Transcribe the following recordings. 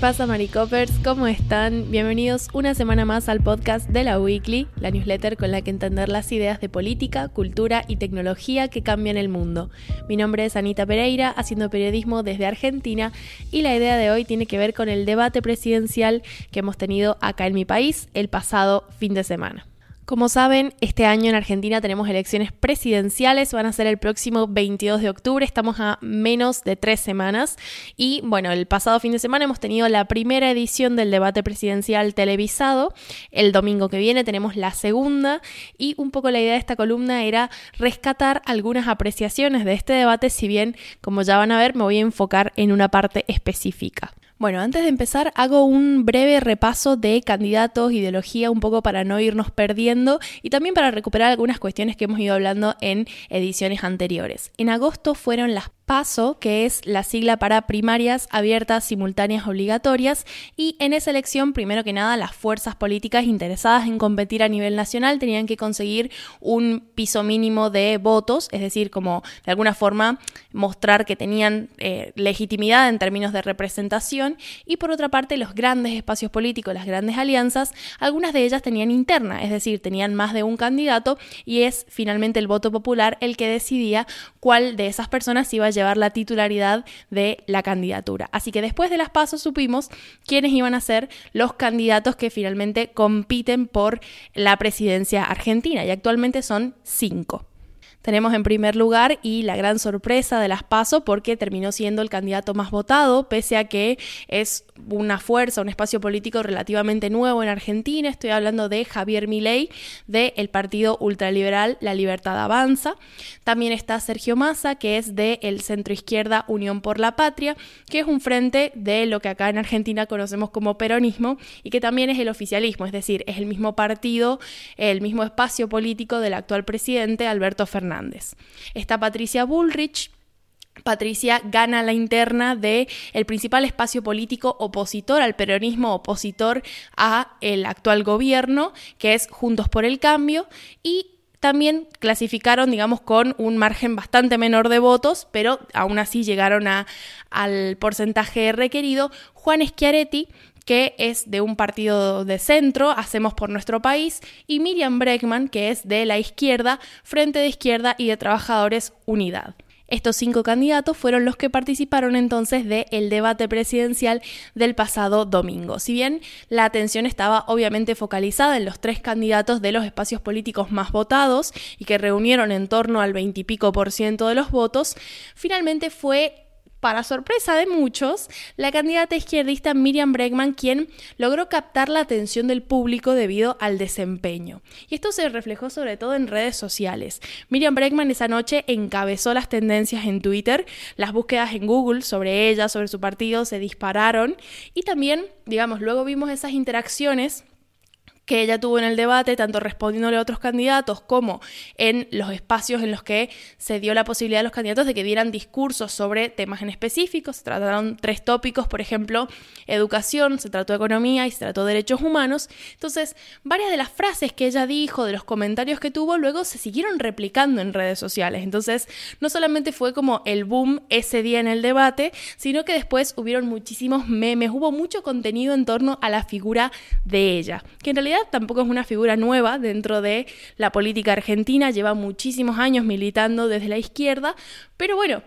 pasa, Maricopers? ¿Cómo están? Bienvenidos una semana más al podcast de la Weekly, la newsletter con la que entender las ideas de política, cultura y tecnología que cambian el mundo. Mi nombre es Anita Pereira, haciendo periodismo desde Argentina, y la idea de hoy tiene que ver con el debate presidencial que hemos tenido acá en mi país el pasado fin de semana. Como saben, este año en Argentina tenemos elecciones presidenciales, van a ser el próximo 22 de octubre, estamos a menos de tres semanas y bueno, el pasado fin de semana hemos tenido la primera edición del debate presidencial televisado, el domingo que viene tenemos la segunda y un poco la idea de esta columna era rescatar algunas apreciaciones de este debate, si bien como ya van a ver me voy a enfocar en una parte específica. Bueno, antes de empezar hago un breve repaso de candidatos, ideología, un poco para no irnos perdiendo y también para recuperar algunas cuestiones que hemos ido hablando en ediciones anteriores. En agosto fueron las PASO, que es la sigla para primarias abiertas, simultáneas, obligatorias, y en esa elección, primero que nada, las fuerzas políticas interesadas en competir a nivel nacional tenían que conseguir un piso mínimo de votos, es decir, como de alguna forma mostrar que tenían eh, legitimidad en términos de representación, y por otra parte, los grandes espacios políticos, las grandes alianzas, algunas de ellas tenían interna, es decir, tenían más de un candidato, y es finalmente el voto popular el que decidía cuál de esas personas iba a llevar la titularidad de la candidatura. Así que después de las pasos supimos quiénes iban a ser los candidatos que finalmente compiten por la presidencia argentina y actualmente son cinco tenemos en primer lugar y la gran sorpresa de las PASO porque terminó siendo el candidato más votado, pese a que es una fuerza, un espacio político relativamente nuevo en Argentina. Estoy hablando de Javier Milei, del partido ultraliberal La Libertad Avanza. También está Sergio Massa, que es del el centro izquierda Unión por la Patria, que es un frente de lo que acá en Argentina conocemos como peronismo y que también es el oficialismo, es decir, es el mismo partido, el mismo espacio político del actual presidente Alberto Fernández. Está Patricia Bullrich, Patricia gana la interna de el principal espacio político opositor al peronismo, opositor a el actual gobierno, que es Juntos por el Cambio, y también clasificaron, digamos, con un margen bastante menor de votos, pero aún así llegaron a, al porcentaje requerido. Juan Schiaretti, que es de un partido de centro, Hacemos por nuestro país, y Miriam Bregman, que es de la izquierda, Frente de Izquierda y de Trabajadores Unidad. Estos cinco candidatos fueron los que participaron entonces del debate presidencial del pasado domingo. Si bien la atención estaba obviamente focalizada en los tres candidatos de los espacios políticos más votados y que reunieron en torno al veintipico por ciento de los votos, finalmente fue para sorpresa de muchos, la candidata izquierdista Miriam Bregman, quien logró captar la atención del público debido al desempeño. Y esto se reflejó sobre todo en redes sociales. Miriam Bregman esa noche encabezó las tendencias en Twitter, las búsquedas en Google sobre ella, sobre su partido, se dispararon y también, digamos, luego vimos esas interacciones que ella tuvo en el debate, tanto respondiéndole a otros candidatos como en los espacios en los que se dio la posibilidad a los candidatos de que dieran discursos sobre temas en específicos. Se trataron tres tópicos, por ejemplo, educación, se trató economía y se trató derechos humanos. Entonces, varias de las frases que ella dijo, de los comentarios que tuvo, luego se siguieron replicando en redes sociales. Entonces, no solamente fue como el boom ese día en el debate, sino que después hubieron muchísimos memes, hubo mucho contenido en torno a la figura de ella, que en realidad tampoco es una figura nueva dentro de la política argentina, lleva muchísimos años militando desde la izquierda, pero bueno,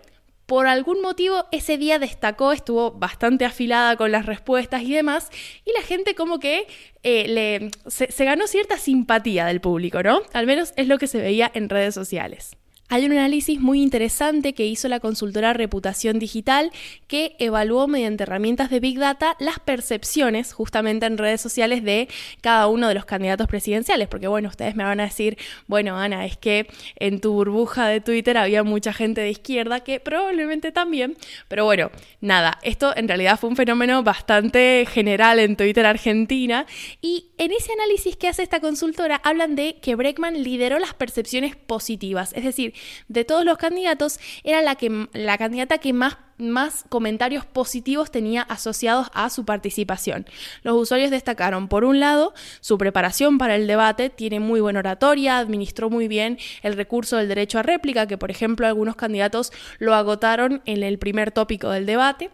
por algún motivo ese día destacó, estuvo bastante afilada con las respuestas y demás, y la gente como que eh, le, se ganó cierta simpatía del público, ¿no? Al menos es lo que se veía en redes sociales. Hay un análisis muy interesante que hizo la consultora Reputación Digital que evaluó mediante herramientas de Big Data las percepciones justamente en redes sociales de cada uno de los candidatos presidenciales. Porque bueno, ustedes me van a decir, bueno Ana, es que en tu burbuja de Twitter había mucha gente de izquierda que probablemente también. Pero bueno, nada, esto en realidad fue un fenómeno bastante general en Twitter Argentina. Y en ese análisis que hace esta consultora hablan de que Breckman lideró las percepciones positivas. Es decir, de todos los candidatos, era la, que, la candidata que más más comentarios positivos tenía asociados a su participación. Los usuarios destacaron, por un lado, su preparación para el debate, tiene muy buena oratoria, administró muy bien el recurso del derecho a réplica, que por ejemplo algunos candidatos lo agotaron en el primer tópico del debate.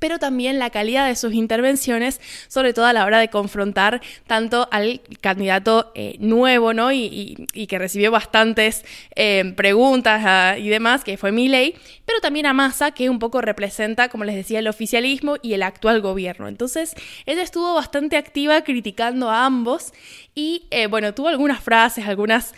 Pero también la calidad de sus intervenciones, sobre todo a la hora de confrontar tanto al candidato eh, nuevo, ¿no? Y, que recibió bastantes eh, preguntas ah, y demás, que fue Milley, pero también a Massa, que un poco representa, como les decía, el oficialismo y el actual gobierno. Entonces, ella estuvo bastante activa criticando a ambos y, eh, bueno, tuvo algunas frases, algunas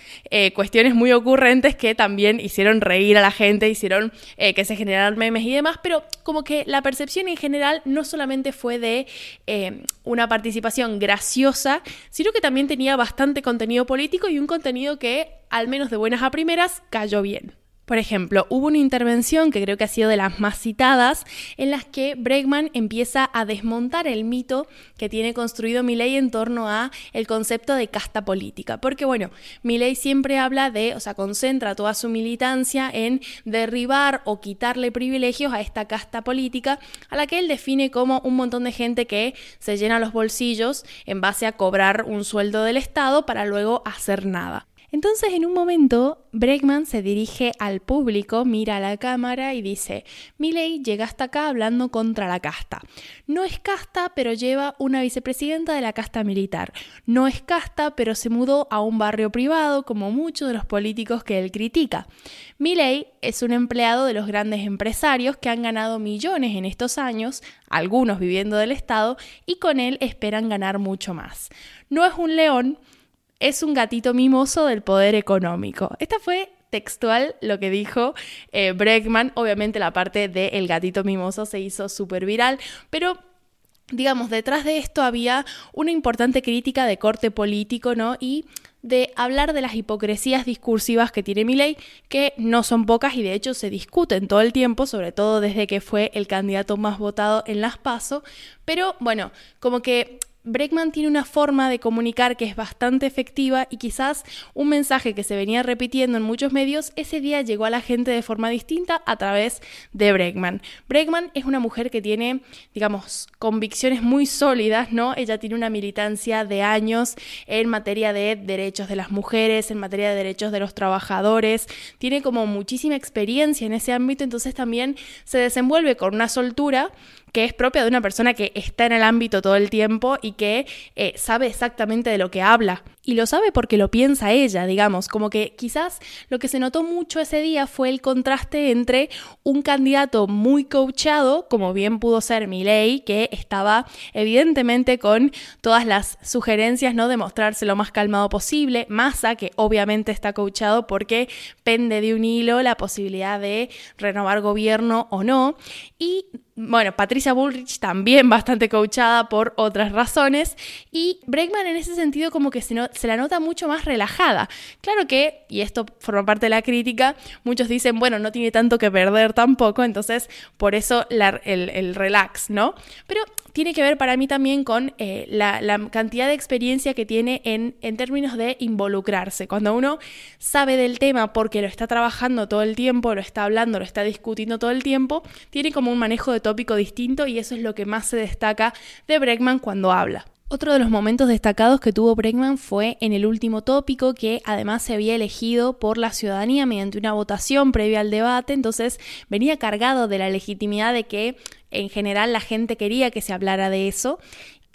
cuestiones muy ocurrentes que también hicieron reír a la gente, hicieron que se generaran memes y demás, pero como que la percepción en general no solamente fue de eh, una participación graciosa, sino que también tenía bastante contenido político y un contenido que, al menos de buenas a primeras, cayó bien. Por ejemplo, hubo una intervención que creo que ha sido de las más citadas, en las que Bregman empieza a desmontar el mito que tiene construido Milley en torno a el concepto de casta política. Porque bueno, Milley siempre habla de, o sea, concentra toda su militancia en derribar o quitarle privilegios a esta casta política, a la que él define como un montón de gente que se llena los bolsillos en base a cobrar un sueldo del Estado para luego hacer nada. Entonces en un momento Bregman se dirige al público, mira a la cámara y dice, Miley llega hasta acá hablando contra la casta. No es casta, pero lleva una vicepresidenta de la casta militar. No es casta, pero se mudó a un barrio privado, como muchos de los políticos que él critica. Miley es un empleado de los grandes empresarios que han ganado millones en estos años, algunos viviendo del Estado, y con él esperan ganar mucho más. No es un león, es un gatito mimoso del poder económico. Esta fue textual lo que dijo eh, Bregman. Obviamente la parte de el gatito mimoso se hizo súper viral, pero digamos, detrás de esto había una importante crítica de corte político, ¿no? Y de hablar de las hipocresías discursivas que tiene Milei, que no son pocas y de hecho se discuten todo el tiempo, sobre todo desde que fue el candidato más votado en las PASO, pero bueno, como que Breckman tiene una forma de comunicar que es bastante efectiva y quizás un mensaje que se venía repitiendo en muchos medios ese día llegó a la gente de forma distinta a través de Breckman. Breckman es una mujer que tiene, digamos, convicciones muy sólidas, ¿no? Ella tiene una militancia de años en materia de derechos de las mujeres, en materia de derechos de los trabajadores, tiene como muchísima experiencia en ese ámbito, entonces también se desenvuelve con una soltura que es propia de una persona que está en el ámbito todo el tiempo y que eh, sabe exactamente de lo que habla. Y lo sabe porque lo piensa ella, digamos, como que quizás lo que se notó mucho ese día fue el contraste entre un candidato muy coachado, como bien pudo ser Milei, que estaba evidentemente con todas las sugerencias, ¿no? De mostrarse lo más calmado posible, Massa, que obviamente está coachado porque pende de un hilo la posibilidad de renovar gobierno o no, y bueno, Patricia Bullrich también bastante coachada por otras razones y Bregman en ese sentido como que se, la nota mucho más relajada. Claro que, y esto forma parte de la crítica, muchos dicen, bueno, no tiene tanto que perder tampoco, entonces por eso el, el relax, ¿no? Pero tiene que ver para mí también con eh, la, cantidad de experiencia que tiene en, en términos de involucrarse. Cuando uno sabe del tema porque lo está trabajando todo el tiempo, lo está hablando, lo está discutiendo todo el tiempo, tiene como un manejo de tópico distinto y eso es lo que más se destaca de Bregman cuando habla. Otro de los momentos destacados que tuvo Bregman fue en el último tópico, que además se había elegido por la ciudadanía mediante una votación previa al debate, entonces venía cargado de la legitimidad de que en general la gente quería que se hablara de eso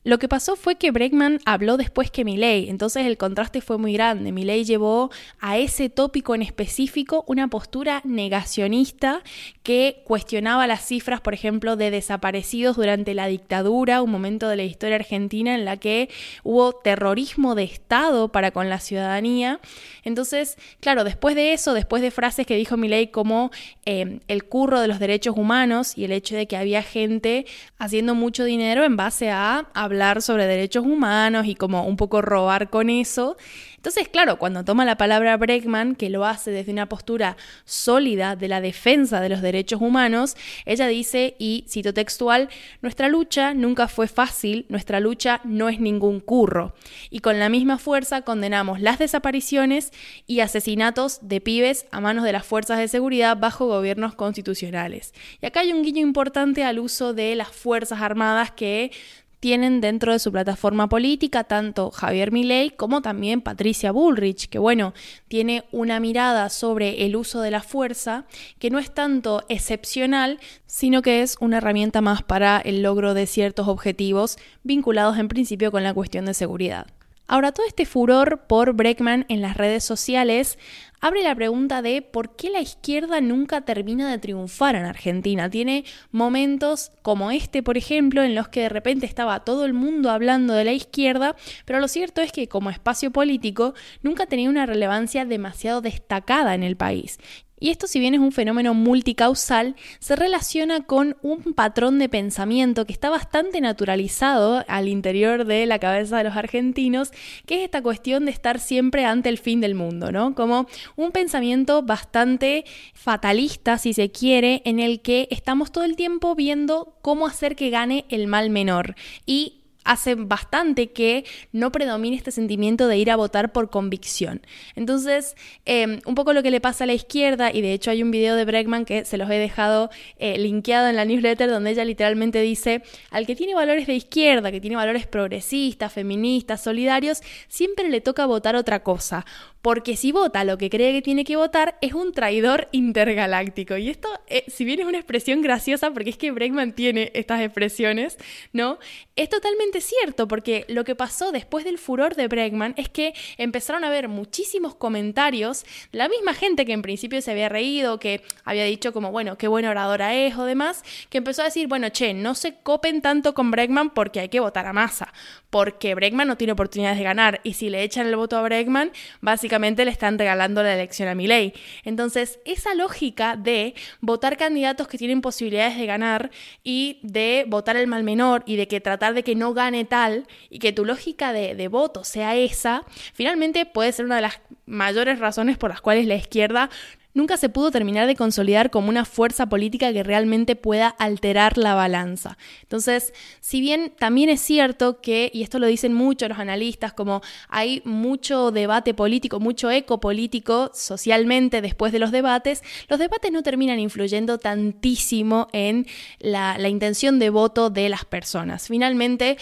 lo que pasó fue que Bregman habló después que Milley, entonces el contraste fue muy grande. Milley llevó a ese tópico en específico una postura negacionista que cuestionaba las cifras, por ejemplo, de desaparecidos durante la dictadura, un momento de la historia argentina en la que hubo terrorismo de Estado para con la ciudadanía. Entonces, claro, después de eso, después de frases que dijo Milley como eh, el curro de los derechos humanos y el hecho de que había gente haciendo mucho dinero en base a hablar sobre derechos humanos y como un poco robar con eso. Entonces, claro, cuando toma la palabra Bregman, que lo hace desde una postura sólida de la defensa de los derechos humanos, ella dice, y cito textual, nuestra lucha nunca fue fácil, nuestra lucha no es ningún curro. Y con la misma fuerza condenamos las desapariciones y asesinatos de pibes a manos de las fuerzas de seguridad bajo gobiernos constitucionales. Y acá hay un guiño importante al uso de las Fuerzas Armadas que tienen dentro de su plataforma política tanto Javier Milei como también Patricia Bullrich, que bueno, tiene una mirada sobre el uso de la fuerza que no es tanto excepcional, sino que es una herramienta más para el logro de ciertos objetivos vinculados en principio con la cuestión de seguridad. Ahora, todo este furor por Breckman en las redes sociales abre la pregunta de por qué la izquierda nunca termina de triunfar en Argentina. Tiene momentos como este, por ejemplo, en los que de repente estaba todo el mundo hablando de la izquierda, pero lo cierto es que como espacio político nunca tenía una relevancia demasiado destacada en el país. Y esto, si bien es un fenómeno multicausal, se relaciona con un patrón de pensamiento que está bastante naturalizado al interior de la cabeza de los argentinos, que es esta cuestión de estar siempre ante el fin del mundo, ¿no? Como un pensamiento bastante fatalista, si se quiere, en el que estamos todo el tiempo viendo cómo hacer que gane el mal menor. Y hace bastante que no predomine este sentimiento de ir a votar por convicción. Entonces, em, un poco lo que le pasa a la izquierda, y de hecho hay un video de Bregman que se los he dejado eh, linkeado en la newsletter, donde ella literalmente dice, al que tiene valores de izquierda, que tiene valores progresistas, feministas, solidarios, siempre le toca votar otra cosa porque si vota lo que cree que tiene que votar, es un traidor intergaláctico. Y esto, eh, si bien es una expresión graciosa, porque es que Bregman tiene estas expresiones, ¿no? Es totalmente cierto, porque lo que pasó después del furor de Bregman es que empezaron a haber muchísimos comentarios, la misma gente que en principio se había reído, que había dicho como, bueno, qué buena oradora es o demás, que empezó a decir, bueno, che, no se copen tanto con Bregman porque hay que votar a masa, porque Bregman no tiene oportunidades de ganar, y si le echan el voto a Bregman, básicamente le están regalando la elección a ley. Entonces, esa lógica de votar candidatos que tienen posibilidades de ganar y de votar el mal menor y de que tratar de que no gane tal y que tu lógica de, de voto sea esa, finalmente puede ser una de las mayores razones por las cuales la izquierda nunca se pudo terminar de consolidar como una fuerza política que realmente pueda alterar la balanza. Entonces, si bien también es cierto que, y esto lo dicen muchos los analistas, como hay mucho debate político, mucho eco político socialmente después de los debates, los debates no terminan influyendo tantísimo en la, intención de voto de las personas. Finalmente,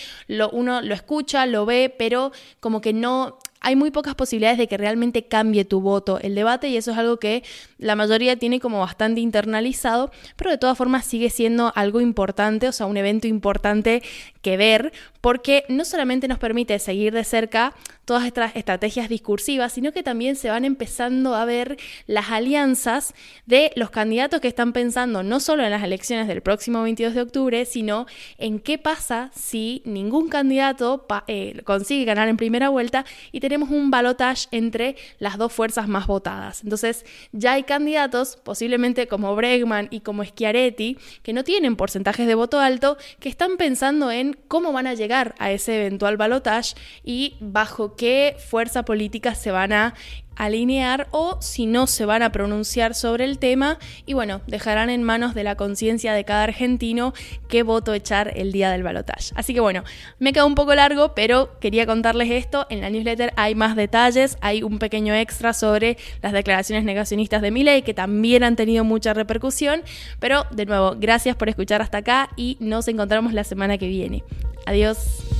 uno lo escucha, lo ve, pero como que no hay muy pocas posibilidades de que realmente cambie tu voto el debate y eso es algo que la mayoría tiene como bastante internalizado, pero de todas formas sigue siendo algo importante, o sea, un evento importante que ver, porque no solamente nos permite seguir de cerca todas estas estrategias discursivas, sino que también se van empezando a ver las alianzas de los candidatos que están pensando no solo en las elecciones del próximo 22 de octubre, sino en qué pasa si ningún candidato eh, consigue ganar en primera vuelta y tenemos un balotage entre las dos fuerzas más votadas. Entonces, ya hay candidatos, posiblemente como Bregman y como Schiaretti, que no tienen porcentajes de voto alto, que están pensando en cómo van a llegar a ese eventual balotage y bajo qué fuerza política se van a alinear o si no se van a pronunciar sobre el tema y bueno, dejarán en manos de la conciencia de cada argentino qué voto echar el día del balotaje. Así que bueno, me queda un poco largo, pero quería contarles esto. En la newsletter hay más detalles, hay un pequeño extra sobre las declaraciones negacionistas de Milei que también han tenido mucha repercusión, pero de nuevo, gracias por escuchar hasta acá y nos encontramos la semana que viene. Adiós.